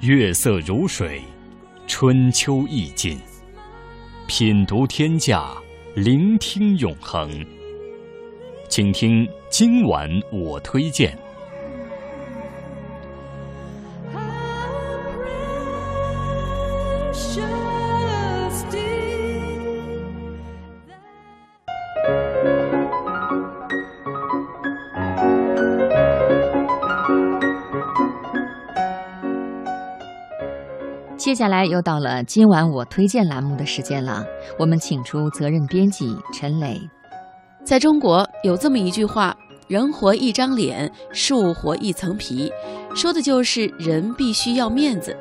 月色如水，春秋意境。品读天下，聆听永恒。请听今晚我推荐。接下来又到了今晚我推荐栏目的时间了，我们请出责任编辑陈磊。在中国有这么一句话：“人活一张脸，树活一层皮”，说的就是人必须要面子。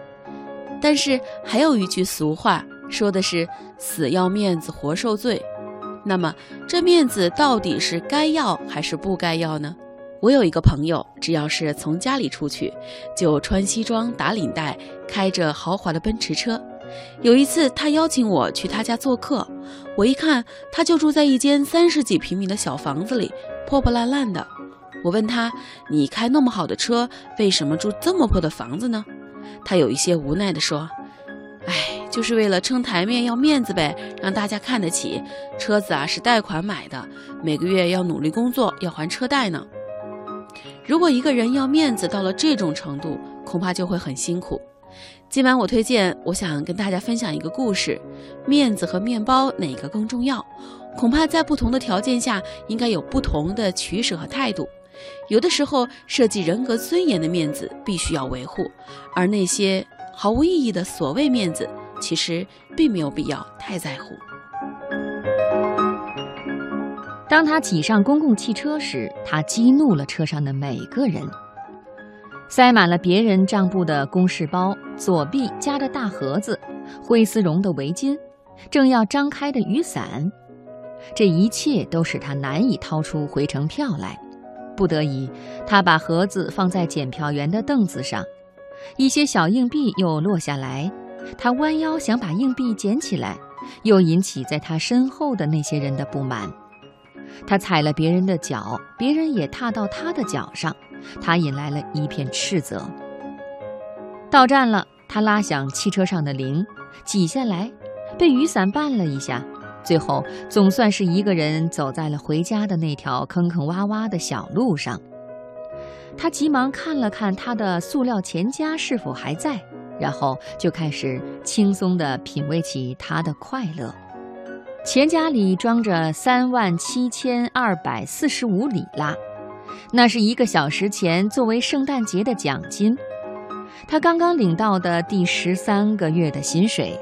但是还有一句俗话，说的是“死要面子活受罪”。那么这面子到底是该要还是不该要呢？我有一个朋友，只要是从家里出去，就穿西装打领带，开着豪华的奔驰车。有一次，他邀请我去他家做客，我一看，他就住在一间三十几平米的小房子里，破破烂烂的。我问他：“你开那么好的车，为什么住这么破的房子呢？”他有一些无奈地说：“哎，就是为了撑台面，要面子呗，让大家看得起。车子啊是贷款买的，每个月要努力工作，要还车贷呢。”如果一个人要面子到了这种程度，恐怕就会很辛苦。今晚我推荐，我想跟大家分享一个故事：面子和面包哪个更重要？恐怕在不同的条件下，应该有不同的取舍和态度。有的时候，涉及人格尊严的面子必须要维护，而那些毫无意义的所谓面子，其实并没有必要太在乎。当他挤上公共汽车时，他激怒了车上的每个人。塞满了别人账簿的公事包，左臂夹着大盒子，灰丝绒的围巾，正要张开的雨伞，这一切都使他难以掏出回程票来。不得已，他把盒子放在检票员的凳子上，一些小硬币又落下来，他弯腰想把硬币捡起来，又引起在他身后的那些人的不满。他踩了别人的脚，别人也踏到他的脚上，他引来了一片斥责。到站了，他拉响汽车上的铃，挤下来，被雨伞绊了一下，最后总算是一个人走在了回家的那条坑坑洼洼的小路上。他急忙看了看他的塑料钱夹是否还在，然后就开始轻松地品味起他的快乐。钱夹里装着三万七千二百四十五里拉，那是一个小时前作为圣诞节的奖金。他刚刚领到的第十三个月的薪水，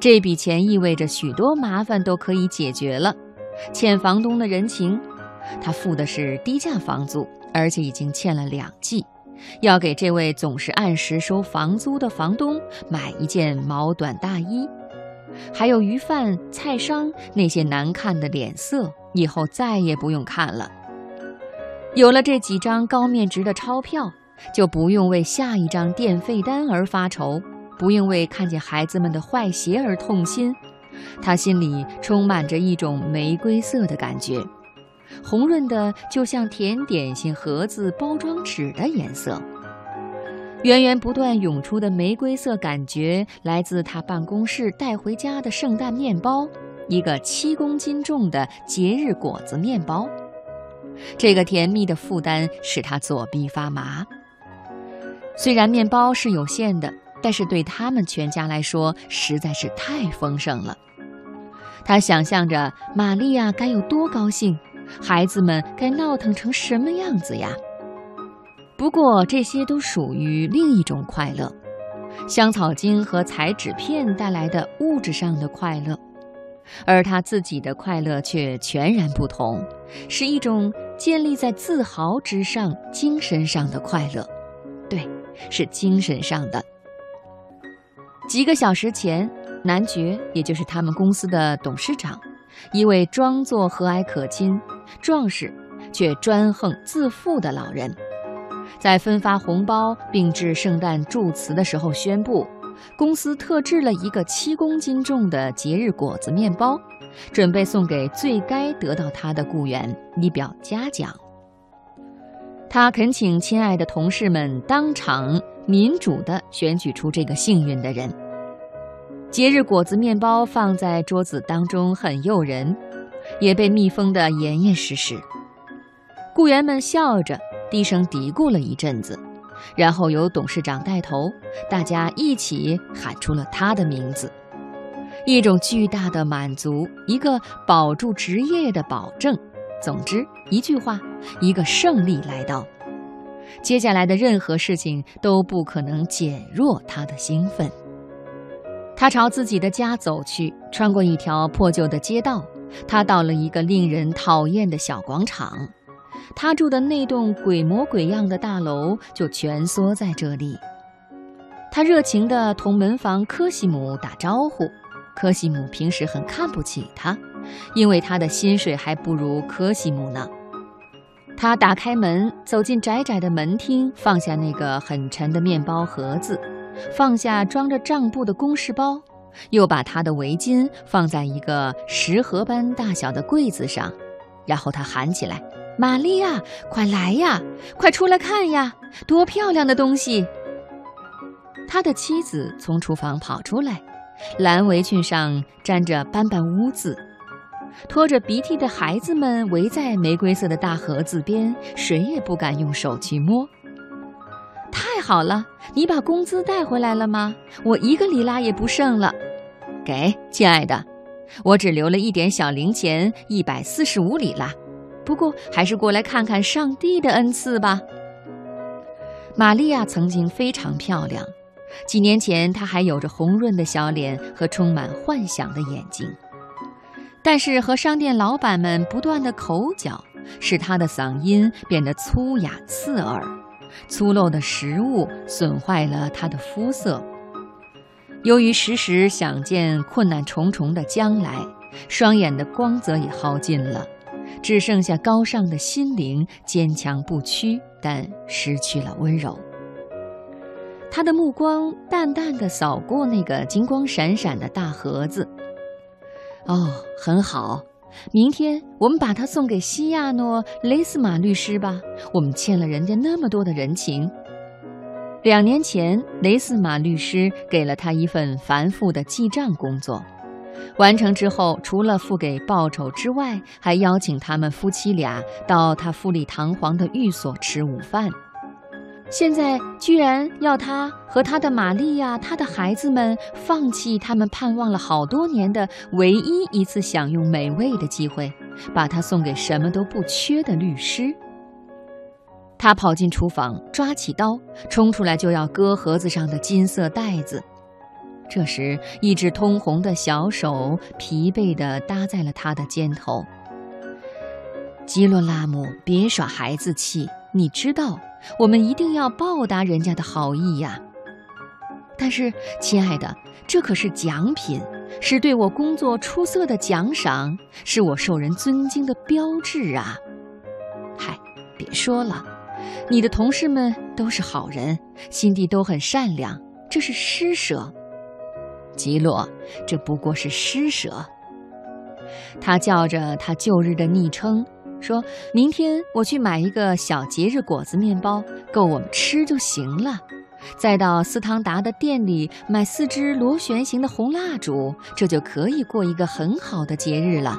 这笔钱意味着许多麻烦都可以解决了。欠房东的人情，他付的是低价房租，而且已经欠了两季，要给这位总是按时收房租的房东买一件毛短大衣。还有鱼贩、菜商那些难看的脸色，以后再也不用看了。有了这几张高面值的钞票，就不用为下一张电费单而发愁，不用为看见孩子们的坏鞋而痛心。他心里充满着一种玫瑰色的感觉，红润的就像甜点心盒子包装纸的颜色。源源不断涌出的玫瑰色感觉，来自他办公室带回家的圣诞面包，一个七公斤重的节日果子面包。这个甜蜜的负担使他左臂发麻。虽然面包是有限的，但是对他们全家来说实在是太丰盛了。他想象着玛利亚该有多高兴，孩子们该闹腾成什么样子呀！不过这些都属于另一种快乐，香草精和彩纸片带来的物质上的快乐，而他自己的快乐却全然不同，是一种建立在自豪之上、精神上的快乐。对，是精神上的。几个小时前，男爵，也就是他们公司的董事长，一位装作和蔼可亲、壮实却专横自负的老人。在分发红包并致圣诞祝词的时候，宣布公司特制了一个七公斤重的节日果子面包，准备送给最该得到它的雇员，以表嘉奖。他恳请亲爱的同事们当场民主地选举出这个幸运的人。节日果子面包放在桌子当中很诱人，也被密封得严严实实。雇员们笑着低声嘀咕了一阵子，然后由董事长带头，大家一起喊出了他的名字。一种巨大的满足，一个保住职业的保证。总之，一句话，一个胜利来到。接下来的任何事情都不可能减弱他的兴奋。他朝自己的家走去，穿过一条破旧的街道，他到了一个令人讨厌的小广场。他住的那栋鬼模鬼样的大楼就蜷缩在这里。他热情地同门房科西姆打招呼。科西姆平时很看不起他，因为他的薪水还不如科西姆呢。他打开门，走进窄窄的门厅，放下那个很沉的面包盒子，放下装着账簿的公事包，又把他的围巾放在一个食盒般大小的柜子上，然后他喊起来：“玛利亚，快来呀，快出来看呀，多漂亮的东西！”他的妻子从厨房跑出来。蓝围裙上沾着斑斑污渍，拖着鼻涕的孩子们围在玫瑰色的大盒子边，谁也不敢用手去摸。太好了，你把工资带回来了吗？我一个里拉也不剩了。给，亲爱的，我只留了一点小零钱，一百四十五里拉。不过，还是过来看看上帝的恩赐吧。玛利亚曾经非常漂亮。几年前，她还有着红润的小脸和充满幻想的眼睛，但是和商店老板们不断的口角，使她的嗓音变得粗哑刺耳。粗陋的食物损坏了她的肤色。由于时时想见困难重重的将来，双眼的光泽也耗尽了，只剩下高尚的心灵，坚强不屈，但失去了温柔。他的目光淡淡的扫过那个金光闪闪的大盒子。哦，很好，明天我们把它送给西亚诺·雷斯马律师吧。我们欠了人家那么多的人情。两年前，雷斯马律师给了他一份繁复的记账工作，完成之后，除了付给报酬之外，还邀请他们夫妻俩到他富丽堂皇的寓所吃午饭。现在居然要他和他的玛利亚、他的孩子们放弃他们盼望了好多年的唯一一次享用美味的机会，把它送给什么都不缺的律师。他跑进厨房，抓起刀，冲出来就要割盒子上的金色袋子。这时，一只通红的小手疲惫地搭在了他的肩头。基洛拉姆，别耍孩子气，你知道。我们一定要报答人家的好意呀！但是，亲爱的，这可是奖品，是对我工作出色的奖赏，是我受人尊敬的标志啊！嗨，别说了，你的同事们都是好人，心地都很善良，这是施舍。吉洛，这不过是施舍。他叫着他旧日的昵称。说明天我去买一个小节日果子面包，够我们吃就行了。再到斯汤达的店里买四支螺旋形的红蜡烛，这就可以过一个很好的节日了。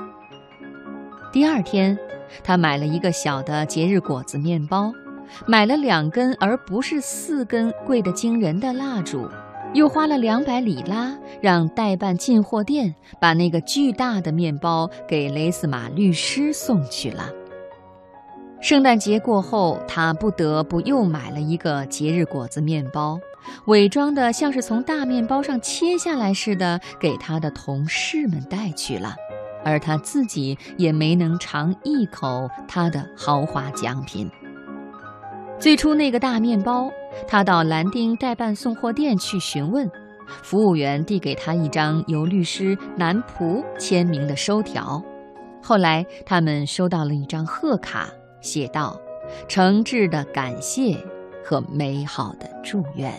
第二天，他买了一个小的节日果子面包，买了两根而不是四根贵得惊人的蜡烛。又花了两百里拉，让代办进货店把那个巨大的面包给雷斯马律师送去了。圣诞节过后，他不得不又买了一个节日果子面包，伪装的像是从大面包上切下来似的，给他的同事们带去了，而他自己也没能尝一口他的豪华奖品。最初那个大面包。他到兰丁代办送货店去询问，服务员递给他一张由律师南普签名的收条。后来，他们收到了一张贺卡，写道：“诚挚的感谢和美好的祝愿。”